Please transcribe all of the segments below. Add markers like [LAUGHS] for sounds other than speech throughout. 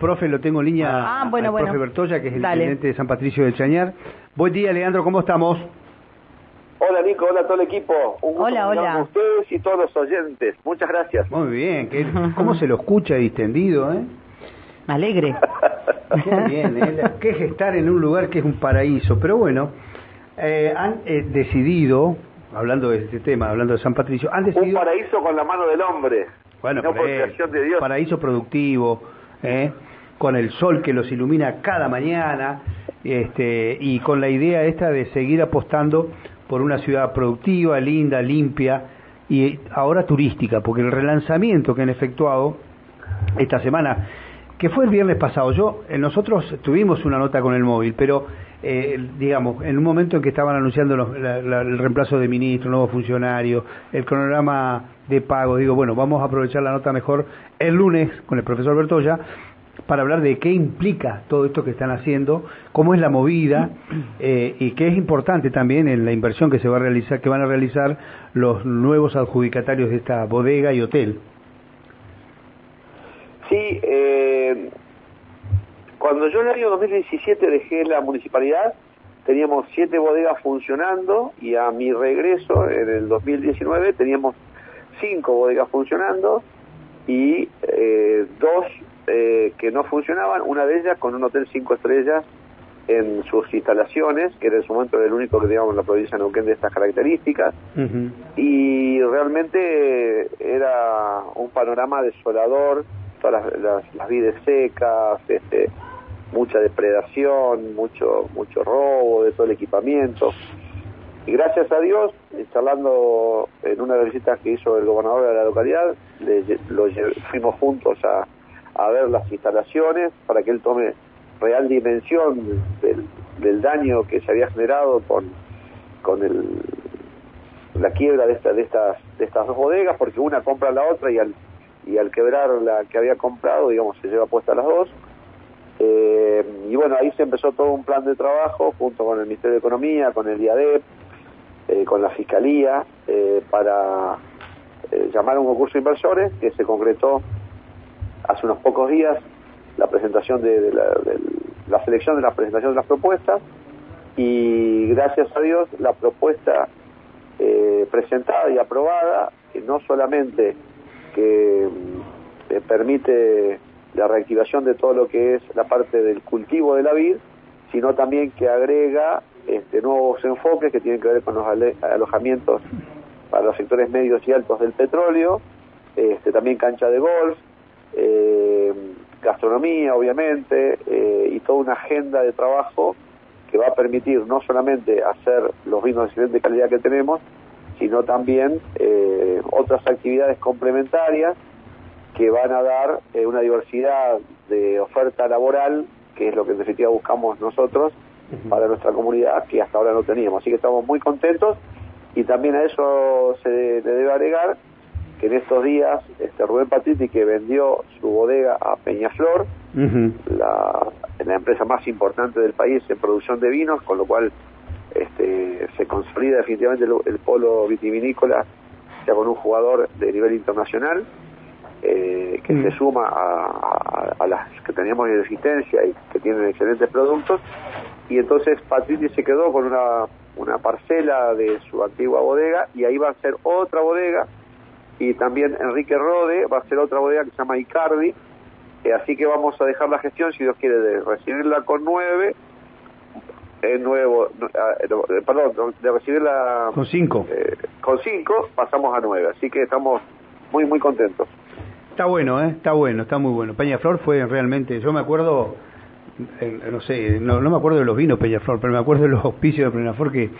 profe lo tengo en línea. Ah, bueno, al bueno. profe Bertoya, que es el Dale. intendente de San Patricio del Chañar. Buen día, Leandro, ¿cómo estamos? Hola Nico, hola a todo el equipo. Un gusto Hola, hola. con ustedes y todos los oyentes. Muchas gracias. Muy bien, ¿cómo se lo escucha distendido, eh? Alegre. [LAUGHS] Qué bien, ¿eh? ¿Qué es estar en un lugar que es un paraíso? Pero bueno, eh, han eh, decidido, hablando de este tema, hablando de San Patricio, han Un decidido... paraíso con la mano del hombre. Bueno, no por creación de Dios. paraíso productivo, ¿eh? con el sol que los ilumina cada mañana, este, y con la idea esta de seguir apostando por una ciudad productiva, linda, limpia y ahora turística, porque el relanzamiento que han efectuado esta semana, que fue el viernes pasado, yo eh, nosotros tuvimos una nota con el móvil, pero eh, digamos, en un momento en que estaban anunciando el reemplazo de ministro, nuevos funcionarios, el cronograma de pago, digo, bueno, vamos a aprovechar la nota mejor el lunes con el profesor Bertoya para hablar de qué implica todo esto que están haciendo, cómo es la movida eh, y qué es importante también en la inversión que se va a realizar, que van a realizar los nuevos adjudicatarios de esta bodega y hotel. Sí, eh, cuando yo en el año 2017 dejé la municipalidad, teníamos siete bodegas funcionando y a mi regreso en el 2019 teníamos cinco bodegas funcionando y eh, dos eh, que no funcionaban, una de ellas con un hotel cinco estrellas en sus instalaciones, que era en su momento el único que teníamos en la provincia de Neuquén de estas características, y realmente era un panorama desolador, todas las, las, las vides secas, este, mucha depredación, mucho mucho robo de todo el equipamiento. Y gracias a Dios, eh, charlando en una de las visitas que hizo el gobernador de la localidad, le lo fuimos juntos a, a ver las instalaciones para que él tome real dimensión del, del daño que se había generado con, con el, la quiebra de, esta, de, estas, de estas dos bodegas, porque una compra la otra y al, y al quebrar la que había comprado, digamos, se lleva puesta las dos. Eh, y bueno, ahí se empezó todo un plan de trabajo junto con el Ministerio de Economía, con el IADEP, eh, con la Fiscalía, eh, para llamar a un concurso de inversores que se concretó hace unos pocos días la presentación de, la, la selección de la presentación de las propuestas y gracias a Dios la propuesta presentada y aprobada que no solamente que permite la reactivación de todo lo que es la parte del cultivo de la vid, sino también que agrega este, nuevos enfoques que tienen que ver con los alojamientos para los sectores medios y altos del petróleo, este, también cancha de golf, eh, gastronomía, obviamente, eh, y toda una agenda de trabajo que va a permitir no solamente hacer los vinos de excelente calidad que tenemos, sino también eh, otras actividades complementarias que van a dar eh, una diversidad de oferta laboral, que es lo que en definitiva buscamos nosotros para nuestra comunidad, que hasta ahora no teníamos. Así que estamos muy contentos. Y también a eso se le debe agregar que en estos días este Rubén Patriti que vendió su bodega a Peñaflor, la, la empresa más importante del país en producción de vinos, con lo cual este, se consolida definitivamente el, el polo vitivinícola ya con un jugador de nivel internacional eh, que Mm. se suma a, a- a las que teníamos en existencia y que tienen excelentes productos y entonces Patrici se quedó con una, una parcela de su antigua bodega y ahí va a ser otra bodega y también Enrique Rode va a ser otra bodega que se llama Icardi eh, así que vamos a dejar la gestión, si Dios quiere, de recibirla con nueve, nuevo, ah, no, eh, perdón, de recibirla Con cinco. eh, con cinco, pasamos a nueve. Así que estamos muy, muy contentos. Está bueno, ¿eh? Está bueno, está muy bueno. Peñaflor fue realmente, yo me acuerdo, eh, no sé, no, me acuerdo de los vinos Peñaflor, pero me acuerdo de los auspicios de Peñaflor que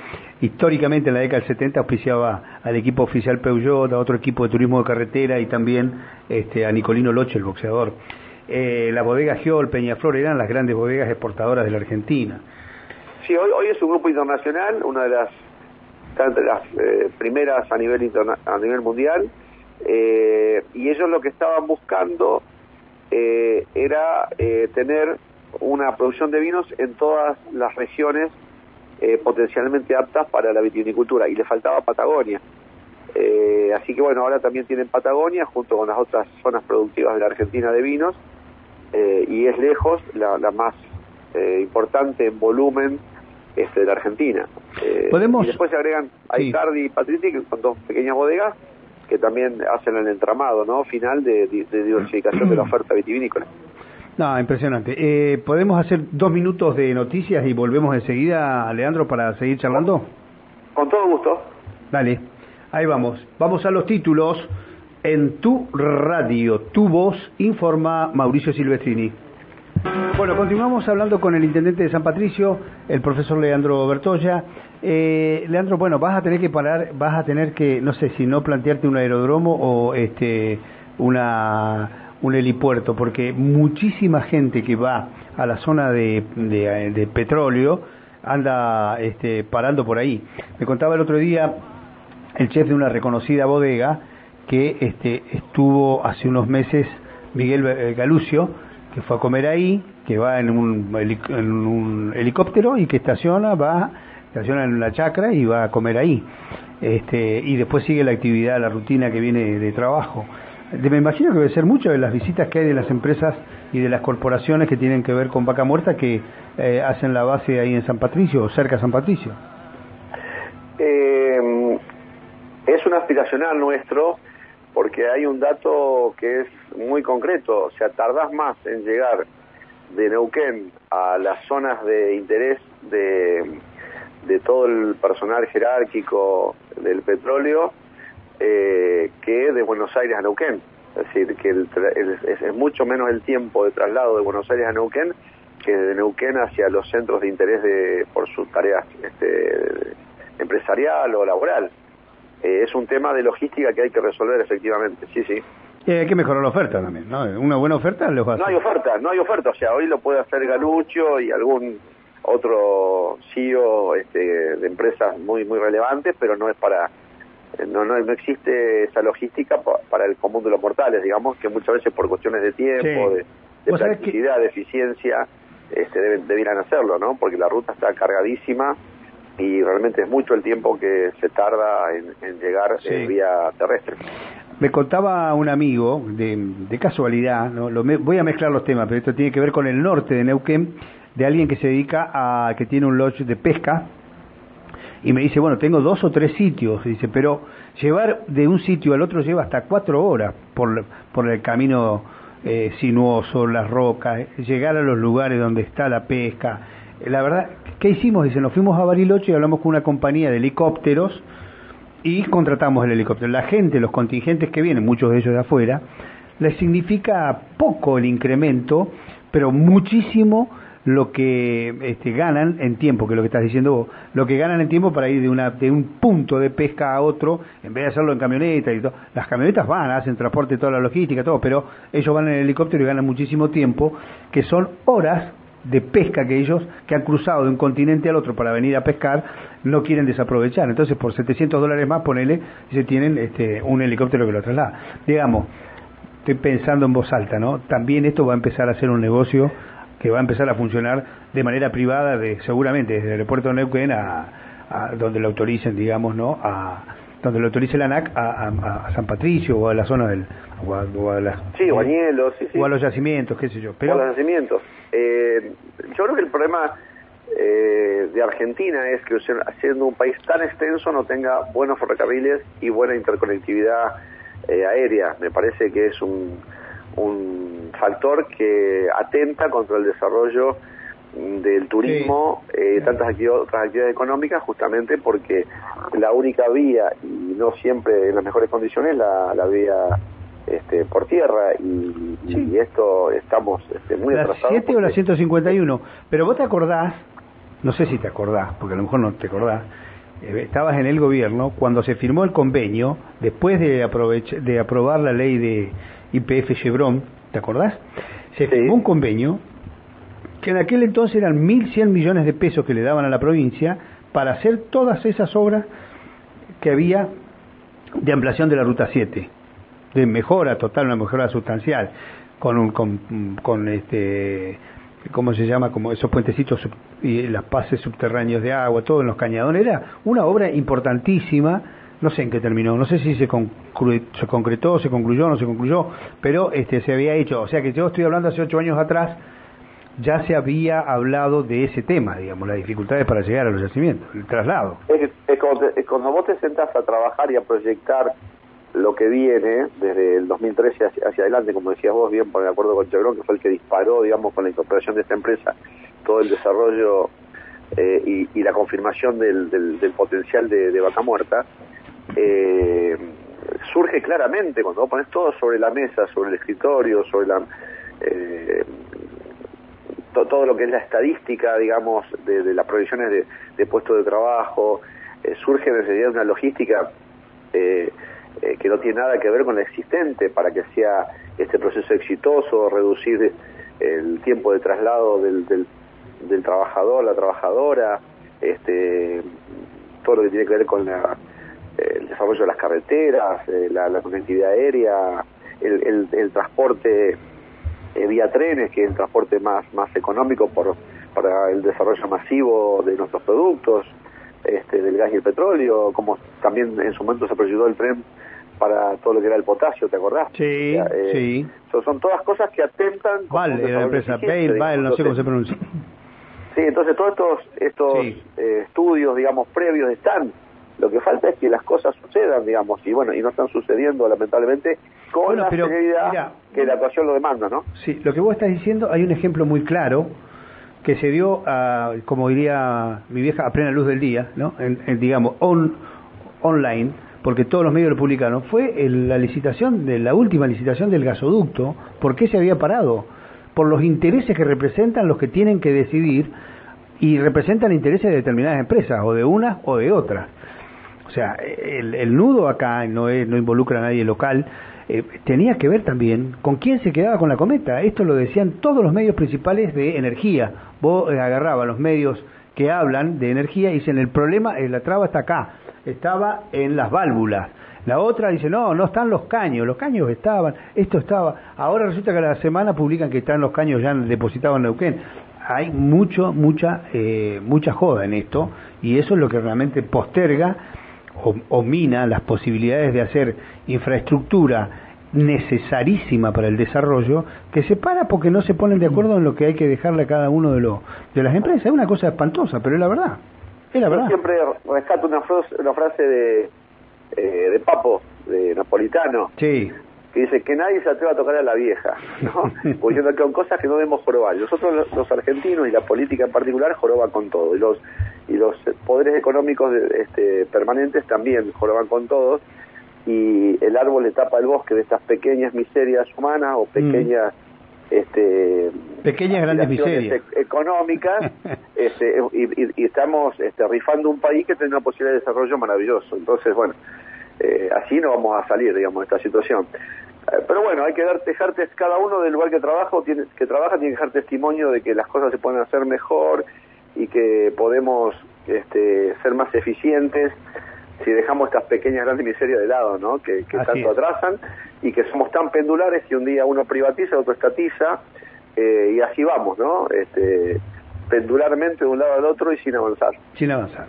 históricamente en la década del 70 auspiciaba al equipo oficial Peugeot, a otro equipo de turismo de carretera y también este, a Nicolino Loche, el boxeador. Eh, la bodega Giol, Peñaflor eran las grandes bodegas exportadoras de la Argentina. Sí, hoy, hoy es un grupo internacional, una de las, las eh, primeras a nivel, interna- a nivel mundial, eh, y ellos lo que estaban buscando eh, era eh, tener una producción de vinos en todas las regiones eh, potencialmente aptas para la vitivinicultura, y le faltaba Patagonia. Eh, así que bueno, ahora también tienen Patagonia junto con las otras zonas productivas de la Argentina de vinos, y es lejos la, más eh, importante en volumen este, de la Argentina. ¿Podemos? Y después se agregan a Icardi y Patrici, que son dos pequeñas bodegas que también hacen el entramado ¿no? final de, diversificación de la oferta vitivinícola. No, impresionante. ¿Podemos hacer dos minutos de noticias y volvemos enseguida, Leandro, para seguir charlando? Con todo gusto. Dale, ahí vamos. Vamos a los títulos. En tu radio, tu voz, informa Mauricio Silvestrini. Bueno, continuamos hablando con el intendente de San Patricio, el profesor Leandro Bertoya. Eh, Leandro, bueno, vas a tener que parar, vas a tener que, no sé si no plantearte un aeródromo o este una un helipuerto, porque muchísima gente que va a la zona de, de, petróleo anda este, parando por ahí. Me contaba el otro día el chef de una reconocida bodega que este, estuvo hace unos meses Miguel eh, Galucio, que fue a comer ahí, que va en un, en un helicóptero y que estaciona, va, estaciona en la chacra y va a comer ahí. Este, y después sigue la actividad, la rutina que viene de trabajo. Me imagino que debe ser mucho de las visitas que hay de las empresas y de las corporaciones que tienen que ver con vaca muerta que eh, hacen la base ahí en San Patricio o cerca de San Patricio. Eh, es un aspiracional nuestro porque hay un dato que es muy concreto, o sea, tardás más en llegar de Neuquén a las zonas de interés de, de todo el personal jerárquico del petróleo eh, que de Buenos Aires a Neuquén. Es decir, que es, mucho menos el tiempo de traslado de Buenos Aires a Neuquén que de Neuquén hacia los centros de interés de, por sus tareas este, empresarial o laboral. Eh, es un tema de logística que hay que resolver efectivamente, sí, sí. hay que mejorar la oferta también, ¿no? Una buena oferta los No hay oferta, no hay oferta, o sea, hoy lo puede hacer Galucho y algún otro CEO este, de empresas muy muy relevantes, pero no es para eh, no, no, no existe esa logística para el común de los mortales, digamos, que muchas veces por cuestiones de tiempo, de, de practicidad, de eficiencia, este, deben, debieran hacerlo, ¿no? Porque la ruta está cargadísima y realmente es mucho el tiempo que se tarda en, llegar en vía terrestre. Me contaba un amigo, de, casualidad, ¿no? Lo voy a mezclar los temas, pero esto tiene que ver con el norte de Neuquén, de alguien que se dedica a, que tiene un lodge de pesca, y me dice, bueno, tengo dos o tres sitios, dice, pero llevar de un sitio al otro lleva hasta cuatro horas por, por el camino eh, sinuoso, las rocas, llegar a los lugares donde está la pesca, la verdad, ¿qué hicimos? Dice, nos fuimos a Bariloche y hablamos con una compañía de helicópteros y contratamos el helicóptero. La gente, los contingentes que vienen, muchos de ellos de afuera, les significa poco el incremento, pero muchísimo lo que este, ganan en tiempo, que es lo que estás diciendo vos, lo que ganan en tiempo para ir de, una, de un punto de pesca a otro, en vez de hacerlo en camioneta y todo. Las camionetas van, hacen transporte, toda la logística, todo, pero ellos van en el helicóptero y ganan muchísimo tiempo, que son horas de pesca que ellos, que han cruzado de un continente al otro para venir a pescar, no quieren desaprovechar. Entonces, por 700 dólares más, ponele, se tienen este, un helicóptero que lo traslada. Digamos, estoy pensando en voz alta, ¿no? También esto va a empezar a ser un negocio que va a empezar a funcionar de manera privada, de, seguramente desde el aeropuerto de Neuquén a, a donde lo autoricen, digamos, ¿no? A, donde lo autorice la ANAC a, San Patricio o a la zona del o a, sí, o, a los yacimientos qué sé yo. Pero a los yacimientos. Eh, yo creo que el problema eh, de Argentina es que siendo un país tan extenso no tenga buenos ferrocarriles y buena interconectividad eh, aérea. Me parece que es un, un factor que atenta contra el desarrollo del turismo, eh, tantas otras actividades económicas, justamente porque la única vía, y no siempre en las mejores condiciones, la, la vía este, por tierra, y, y esto estamos este, muy ¿La 7 o la 151? Pero vos te acordás, no sé si te acordás, porque a lo mejor no te acordás, eh, estabas en el gobierno cuando se firmó el convenio, después de, de aprobar la ley de IPF Chevron, ¿te acordás? Se firmó un convenio que en aquel entonces eran 1.100 millones de pesos que le daban a la provincia para hacer todas esas obras que había de ampliación de la Ruta 7, de mejora total, una mejora sustancial, con, un, con, con este, ¿cómo se llama? Como esos puentecitos y las pases subterráneos de agua, todo en los cañadones. Era una obra importantísima no sé en qué terminó, no sé si se, se concretó, se concluyó, no se concluyó, pero este se había hecho, o sea que yo estoy hablando hace ocho años atrás, ya se había hablado de ese tema, digamos, las dificultades para llegar a los yacimientos, el traslado. Es, cuando, vos te sentás a trabajar y a proyectar lo que viene desde el 2013 hacia, hacia adelante, como decías vos bien, por el acuerdo con Chevron, que fue el que disparó, digamos, con la incorporación de esta empresa, todo el desarrollo eh, y, la confirmación del, del, potencial de, de, Vaca Muerta, eh, surge claramente cuando vos pones todo sobre la mesa, sobre el escritorio, sobre la... Eh, todo lo que es la estadística, digamos, de, las provisiones de, puestos de trabajo, surge necesidad de una logística que no tiene nada que ver con la existente para que sea este proceso exitoso, reducir el tiempo de traslado del, trabajador, la trabajadora, este, todo lo que tiene que ver con el desarrollo de las carreteras, eh, la, conectividad aérea, el, transporte eh, vía trenes, que es el transporte más, más económico por, para el desarrollo masivo de nuestros productos, este, del gas y el petróleo, como también en su momento se proyectó el tren para todo lo que era el potasio, ¿te acordás? Sí, eh, sí. Son, todas cosas que atentan... Vale, la empresa Bale, no sé cómo se pronuncia. Sí, entonces todos estos, estos eh, estudios, digamos, previos están. Lo que falta es que las cosas sucedan, digamos, y bueno, y no están sucediendo lamentablemente con la pero, que la actuación lo demanda, ¿no? Sí, lo que vos estás diciendo, hay un ejemplo muy claro que se dio, a, como diría mi vieja, a plena luz del día, ¿no? En, digamos, on, online, porque todos los medios lo publicaron, fue la licitación, de la última licitación del gasoducto, ¿por qué se había parado? por los intereses que representan los que tienen que decidir y representan intereses de determinadas empresas, o de unas o de otras. O sea, el, nudo acá no, es, no involucra a nadie local, eh, tenía que ver también con quién se quedaba con la cometa. Esto lo decían todos los medios principales de energía. Vos eh, agarrabas los medios que hablan de energía y dicen el problema, eh, la traba está acá, estaba en las válvulas la otra dice, no, no están los caños, los caños estaban, esto estaba. Ahora resulta que a la semana publican que están los caños ya depositados en Neuquén. Hay mucho, mucha, eh, mucha joda en esto y eso es lo que realmente posterga o, mina las posibilidades de hacer infraestructura necesarísima para el desarrollo que se para porque no se ponen de acuerdo en lo que hay que dejarle a cada uno de, los de las empresas. Es una cosa espantosa, pero es la verdad. Es la verdad. Yo siempre rescato una una frase de, eh, de Papo, de Napolitano, sí. Que dice que nadie se atreva a tocar a la vieja, ¿no? [LAUGHS] diciendo que son cosas que no debemos jorobar. Nosotros los, argentinos y la política en particular joroban con todo, y los y los poderes económicos este, permanentes también joroban con todos, y el árbol le tapa el bosque de estas pequeñas miserias humanas o mm. pequeñas... Este, pequeñas grandes miserias económicas [LAUGHS] este, y, estamos este, rifando un país que tiene una posibilidad de desarrollo maravilloso entonces bueno eh, así no vamos a salir, digamos, de esta situación. Eh, pero bueno, hay que dar, dejar, cada uno del lugar que trabaja, tiene, que trabaja tiene que dejar testimonio de que las cosas se pueden hacer mejor y que podemos este, ser más eficientes si dejamos estas pequeñas grandes miserias de lado, ¿no? Que, tanto atrasan y que somos tan pendulares que un día uno privatiza, otro estatiza eh, y así vamos, ¿no? Este, pendularmente de un lado al otro y sin avanzar. Sin avanzar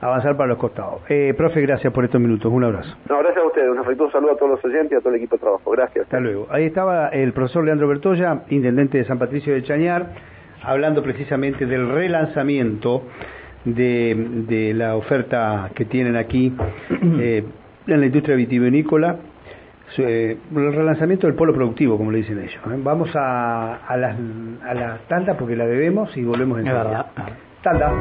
avanzar para los costados. Eh, profe, gracias por estos minutos. Un abrazo. No, gracias a ustedes. Un afectuoso saludo a todos los oyentes y a todo el equipo de trabajo. Gracias. Hasta luego. Ahí estaba el profesor Leandro Bertoya, intendente de San Patricio de Chañar, hablando precisamente del relanzamiento de, la oferta que tienen aquí [CLEARS THROAT] eh, en la industria vitivinícola. Eh, el relanzamiento del polo productivo, como le dicen ellos. ¿eh? Vamos a, a las a la tanda porque la debemos y volvemos en verdad. Tanda.